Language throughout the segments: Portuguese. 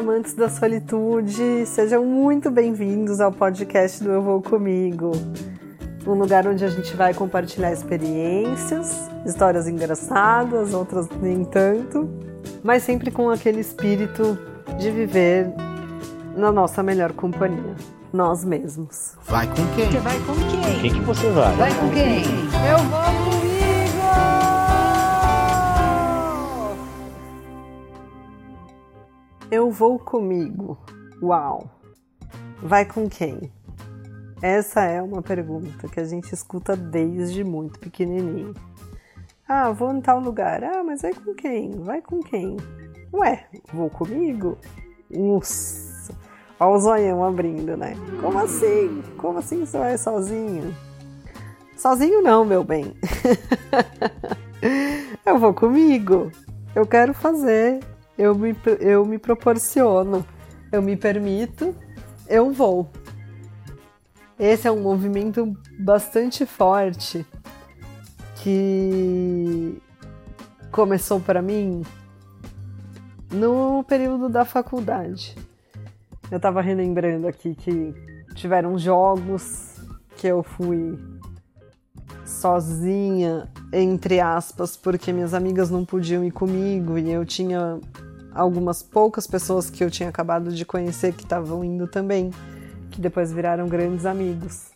amantes da solitude, sejam muito bem-vindos ao podcast do Eu Vou Comigo. Um lugar onde a gente vai compartilhar experiências, histórias engraçadas, outras nem tanto, mas sempre com aquele espírito de viver na nossa melhor companhia, nós mesmos. Vai com quem? Você vai com quem? Quem que você vai? Vai com quem? Eu vou Eu vou comigo. Uau! Vai com quem? Essa é uma pergunta que a gente escuta desde muito pequenininho. Ah, vou em tal lugar. Ah, mas vai com quem? Vai com quem? Ué, vou comigo? Nossa! Olha o zoião abrindo, né? Como assim? Como assim você vai sozinho? Sozinho não, meu bem. eu vou comigo. Eu quero fazer eu me, eu me proporciono, eu me permito, eu vou. Esse é um movimento bastante forte que começou para mim no período da faculdade. Eu estava relembrando aqui que tiveram jogos que eu fui sozinha, entre aspas, porque minhas amigas não podiam ir comigo e eu tinha algumas poucas pessoas que eu tinha acabado de conhecer que estavam indo também, que depois viraram grandes amigos.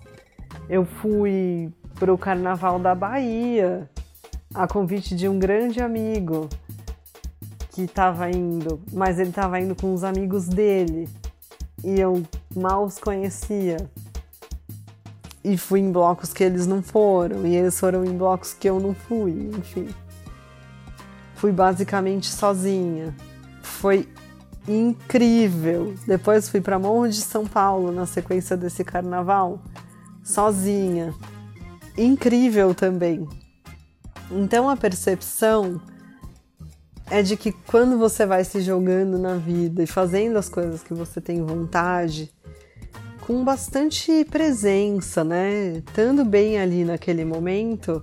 Eu fui para o Carnaval da Bahia, a convite de um grande amigo que estava indo, mas ele estava indo com os amigos dele e eu mal os conhecia. E fui em blocos que eles não foram, e eles foram em blocos que eu não fui, enfim. Fui basicamente sozinha foi incrível. Depois fui para Morro de São Paulo na sequência desse carnaval, sozinha. Incrível também. Então a percepção é de que quando você vai se jogando na vida e fazendo as coisas que você tem vontade, com bastante presença, né? Estando bem ali naquele momento,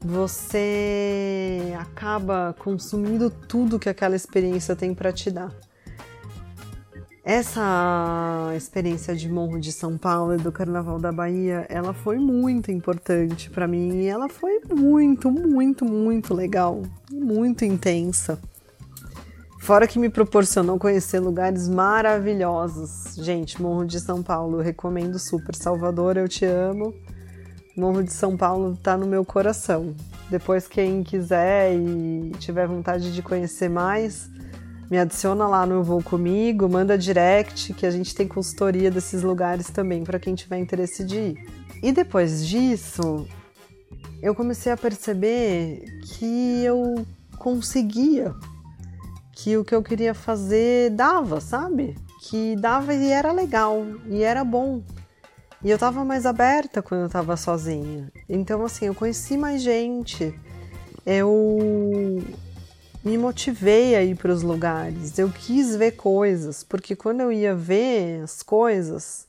você acaba consumindo tudo que aquela experiência tem para te dar. Essa experiência de Morro de São Paulo e do Carnaval da Bahia, ela foi muito importante para mim e ela foi muito, muito, muito legal, muito intensa. Fora que me proporcionou conhecer lugares maravilhosos. Gente, Morro de São Paulo, recomendo super. Salvador, eu te amo. Morro de São Paulo está no meu coração. Depois, quem quiser e tiver vontade de conhecer mais, me adiciona lá no Voo Comigo, manda direct, que a gente tem consultoria desses lugares também para quem tiver interesse de ir. E depois disso, eu comecei a perceber que eu conseguia, que o que eu queria fazer dava, sabe? Que dava e era legal, e era bom. E eu tava mais aberta quando eu tava sozinha. Então, assim, eu conheci mais gente. Eu me motivei a ir para os lugares. Eu quis ver coisas, porque quando eu ia ver as coisas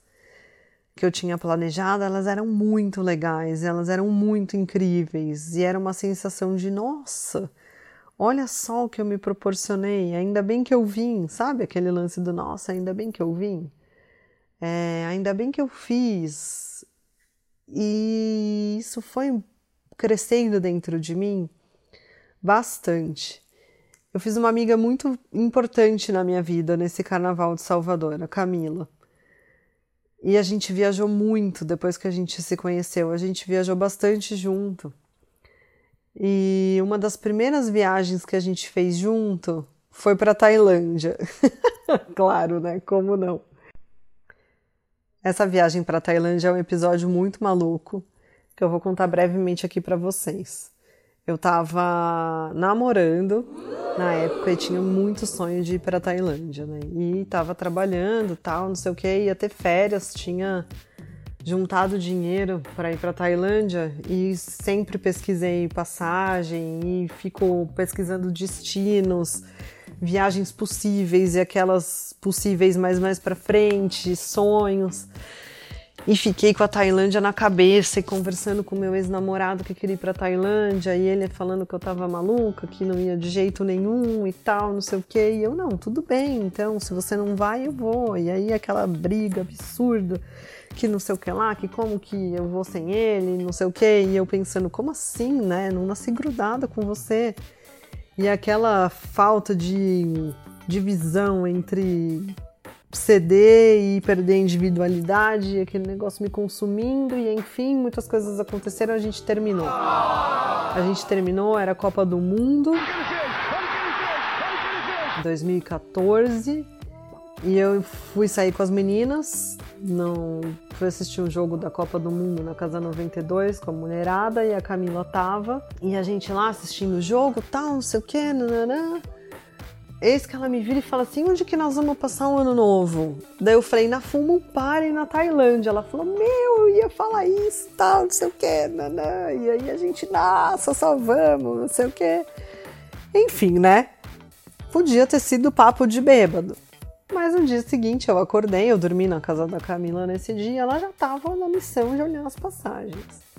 que eu tinha planejado, elas eram muito legais, elas eram muito incríveis e era uma sensação de nossa, olha só o que eu me proporcionei, ainda bem que eu vim, sabe aquele lance do nossa, ainda bem que eu vim. É, ainda bem que eu fiz. E isso foi crescendo dentro de mim bastante. Eu fiz uma amiga muito importante na minha vida nesse carnaval de Salvador, a Camila. E a gente viajou muito depois que a gente se conheceu. A gente viajou bastante junto. E uma das primeiras viagens que a gente fez junto foi para Tailândia. claro, né? Como não? Essa viagem para Tailândia é um episódio muito maluco que eu vou contar brevemente aqui para vocês. Eu tava namorando na época e tinha muito sonho de ir para Tailândia, né? E tava trabalhando, tal, não sei o que, ia ter férias, tinha juntado dinheiro para ir para Tailândia e sempre pesquisei passagem e fico pesquisando destinos viagens possíveis e aquelas possíveis mais mais para frente, sonhos. E fiquei com a Tailândia na cabeça e conversando com meu ex-namorado que queria ir pra Tailândia, e ele falando que eu tava maluca, que não ia de jeito nenhum e tal, não sei o que. E eu, não, tudo bem, então, se você não vai, eu vou. E aí aquela briga absurda, que não sei o que lá, que como que eu vou sem ele, não sei o que. E eu pensando, como assim, né? Não nasci grudada com você. E aquela falta de divisão entre ceder e perder a individualidade, aquele negócio me consumindo e enfim, muitas coisas aconteceram, a gente terminou. A gente terminou, era a Copa do Mundo. 2014 e eu fui sair com as meninas, não fui assistir um jogo da Copa do Mundo na Casa 92 com a mulherada e a Camila tava e a gente lá assistindo o jogo, tal, não sei o que, nananã. Eis que ela me vira e fala assim: onde que nós vamos passar o ano novo? Daí eu falei: na Fumo Party na Tailândia. Ela falou: meu, eu ia falar isso, tal, não sei o que, nanã. E aí a gente, nossa, só vamos, não sei o que. Enfim, né? Podia ter sido papo de bêbado. Mas no dia seguinte eu acordei, eu dormi na casa da Camila nesse dia, ela já estava na missão de olhar as passagens.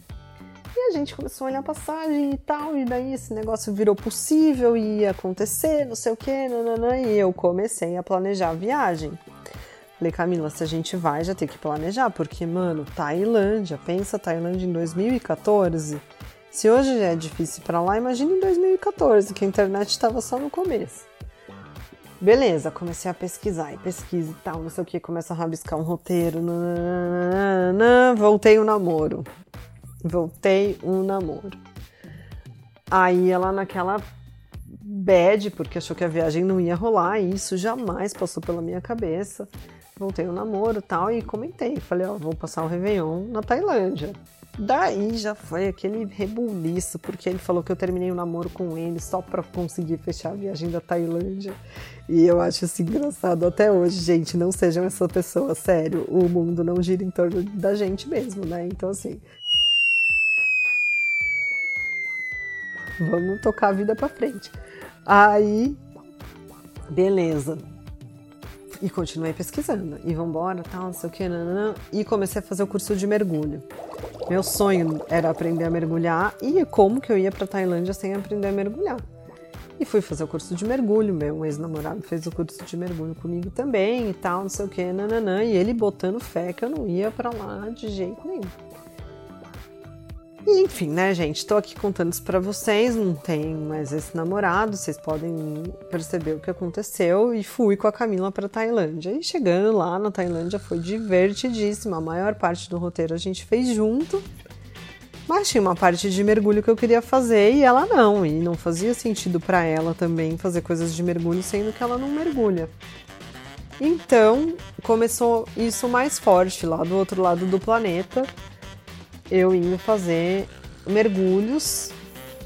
E a gente começou a olhar a passagem e tal, e daí esse negócio virou possível e ia acontecer, não sei o que, nananã, e eu comecei a planejar a viagem. Falei, Camila, se a gente vai, já tem que planejar, porque, mano, Tailândia, pensa Tailândia em 2014. Se hoje já é difícil para lá, imagina em 2014, que a internet estava só no começo. Beleza, comecei a pesquisar e pesquisa e tal, não sei o que, começa a rabiscar um roteiro, nananana, voltei o namoro voltei um namoro. Aí ela naquela bad, porque achou que a viagem não ia rolar, e isso jamais passou pela minha cabeça. Voltei um namoro tal, e comentei. Falei, ó, vou passar o Réveillon na Tailândia. Daí já foi aquele rebuliço, porque ele falou que eu terminei o um namoro com ele só para conseguir fechar a viagem da Tailândia. E eu acho isso engraçado até hoje, gente. Não sejam essa pessoa, sério. O mundo não gira em torno da gente mesmo, né? Então, assim, vamos tocar a vida para frente. Aí, beleza. E continuei pesquisando. E vambora, tal, não sei o que, nanana, e comecei a fazer o curso de mergulho. Meu sonho era aprender a mergulhar e como que eu ia para Tailândia sem aprender a mergulhar. E fui fazer o curso de mergulho, meu ex-namorado fez o curso de mergulho comigo também e tal, não sei o que, nananã, e ele botando fé que eu não ia para lá de jeito nenhum. E enfim, né, gente? Tô aqui contando isso pra vocês. Não tenho mais esse namorado, vocês podem perceber o que aconteceu. E fui com a Camila pra Tailândia. E chegando lá na Tailândia foi divertidíssima. A maior parte do roteiro a gente fez junto. Mas tinha uma parte de mergulho que eu queria fazer e ela não. E não fazia sentido para ela também fazer coisas de mergulho, sendo que ela não mergulha. Então começou isso mais forte lá do outro lado do planeta eu indo fazer mergulhos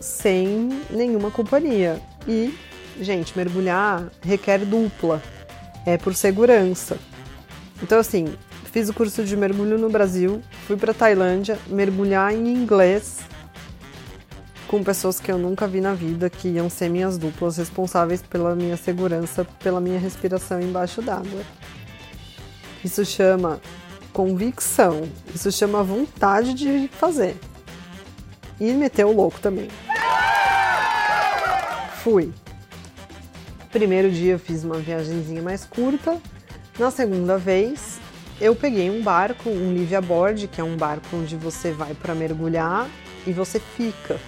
sem nenhuma companhia. E, gente, mergulhar requer dupla, é por segurança. Então, assim, fiz o curso de mergulho no Brasil, fui para Tailândia mergulhar em inglês com pessoas que eu nunca vi na vida, que iam ser minhas duplas responsáveis pela minha segurança, pela minha respiração embaixo d'água. Isso chama convicção. Isso chama vontade de fazer. E meteu o louco também. Fui. Primeiro dia eu fiz uma viagemzinha mais curta. Na segunda vez, eu peguei um barco, um live aboard, que é um barco onde você vai para mergulhar e você fica.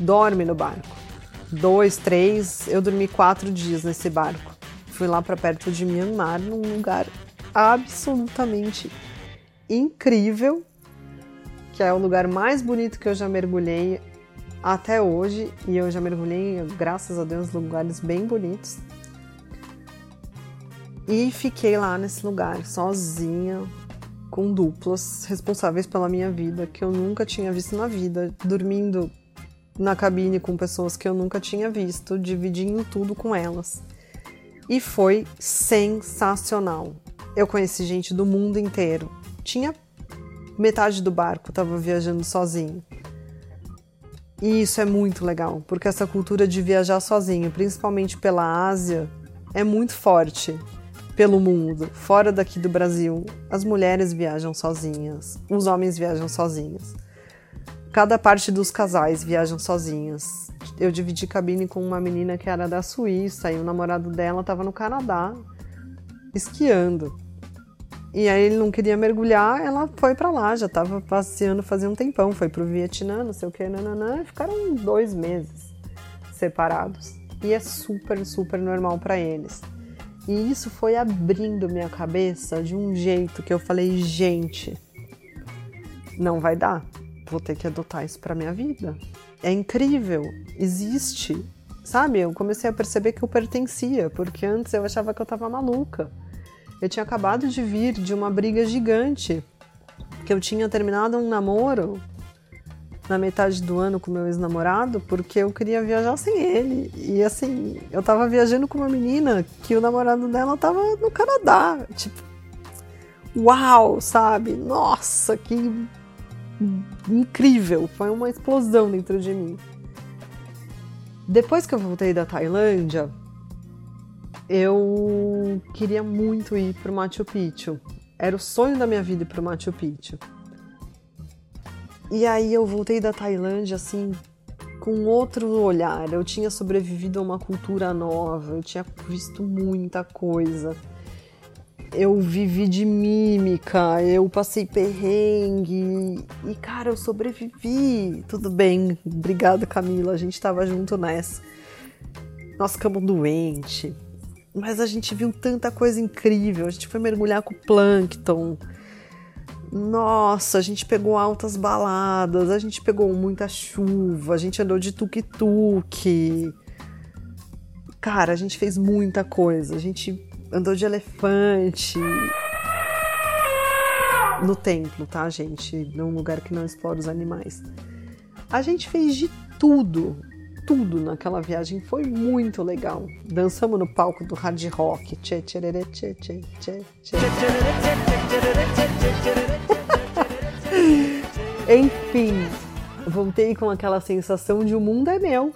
Dorme no barco. Dois, três, eu dormi quatro dias nesse barco. Fui lá para perto de Myanmar, num lugar absolutamente incrível, que é o lugar mais bonito que eu já mergulhei até hoje, e eu já mergulhei, graças a Deus, lugares bem bonitos. E fiquei lá nesse lugar, sozinha, com duplas responsáveis pela minha vida, que eu nunca tinha visto na vida, dormindo na cabine com pessoas que eu nunca tinha visto, dividindo tudo com elas. E foi sensacional eu conheci gente do mundo inteiro. Tinha metade do barco estava viajando sozinho. E isso é muito legal, porque essa cultura de viajar sozinho, principalmente pela Ásia, é muito forte. pelo mundo, fora daqui do Brasil. As mulheres viajam sozinhas, os homens viajam sozinhos. Cada parte dos casais viajam sozinhas. Eu dividi cabine com uma menina que era da Suíça e o namorado dela estava no Canadá esquiando. E aí ele não queria mergulhar, ela foi para lá, já estava passeando fazia um tempão, foi pro Vietnã, não sei o que, nananã, e ficaram dois meses separados. E é super, super normal para eles. E isso foi abrindo minha cabeça de um jeito que eu falei, gente, não vai dar. Vou ter que adotar isso para minha vida. É incrível, existe. Sabe? Eu comecei a perceber que eu pertencia, porque antes eu achava que eu estava maluca. Eu tinha acabado de vir de uma briga gigante, que eu tinha terminado um namoro na metade do ano com meu ex-namorado, porque eu queria viajar sem ele. E assim, eu tava viajando com uma menina que o namorado dela tava no Canadá. Tipo, uau, sabe? Nossa, que incrível! Foi uma explosão dentro de mim. Depois que eu voltei da Tailândia, eu queria muito ir para o Machu Picchu. Era o sonho da minha vida ir para o Machu Picchu. E aí eu voltei da Tailândia assim com outro olhar. Eu tinha sobrevivido a uma cultura nova, eu tinha visto muita coisa. Eu vivi de mímica, eu passei perrengue e cara, eu sobrevivi. Tudo bem, obrigada Camila, a gente estava junto nessa. Nós ficamos doentes mas a gente viu tanta coisa incrível. A gente foi mergulhar com o plâncton. Nossa, a gente pegou altas baladas, a gente pegou muita chuva, a gente andou de tuk-tuk. Cara, a gente fez muita coisa. A gente andou de elefante. No templo, tá, gente? Num lugar que não explora os animais. A gente fez de tudo tudo naquela viagem foi muito legal. Dançamos no palco do hard rock. Tchê, tchê, tchê, tchê, tchê, tchê. Enfim, voltei com aquela sensação de o mundo é meu.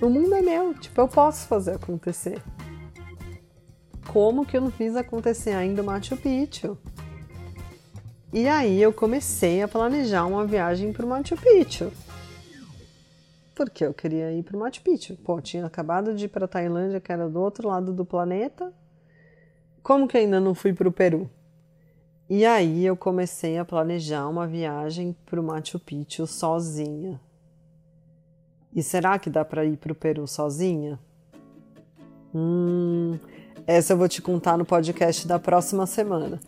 O mundo é meu, tipo, eu posso fazer acontecer. Como que eu não fiz acontecer ainda o Machu Picchu? E aí eu comecei a planejar uma viagem para o Machu Picchu porque eu queria ir para o Machu Picchu. Pô, tinha acabado de ir para Tailândia, que era do outro lado do planeta. Como que ainda não fui para o Peru? E aí eu comecei a planejar uma viagem para o Machu Picchu sozinha. E será que dá para ir para o Peru sozinha? Hum, essa eu vou te contar no podcast da próxima semana.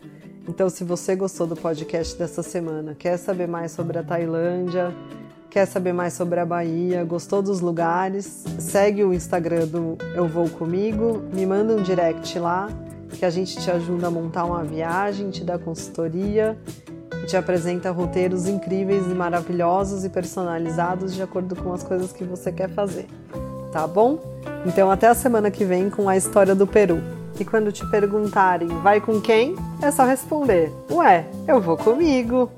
Então, se você gostou do podcast dessa semana, quer saber mais sobre a Tailândia, Quer saber mais sobre a Bahia? Gostou dos lugares? Segue o Instagram do Eu Vou Comigo, me manda um direct lá que a gente te ajuda a montar uma viagem, te dá consultoria te apresenta roteiros incríveis e maravilhosos e personalizados de acordo com as coisas que você quer fazer. Tá bom? Então até a semana que vem com a história do Peru. E quando te perguntarem vai com quem, é só responder: Ué, eu vou comigo.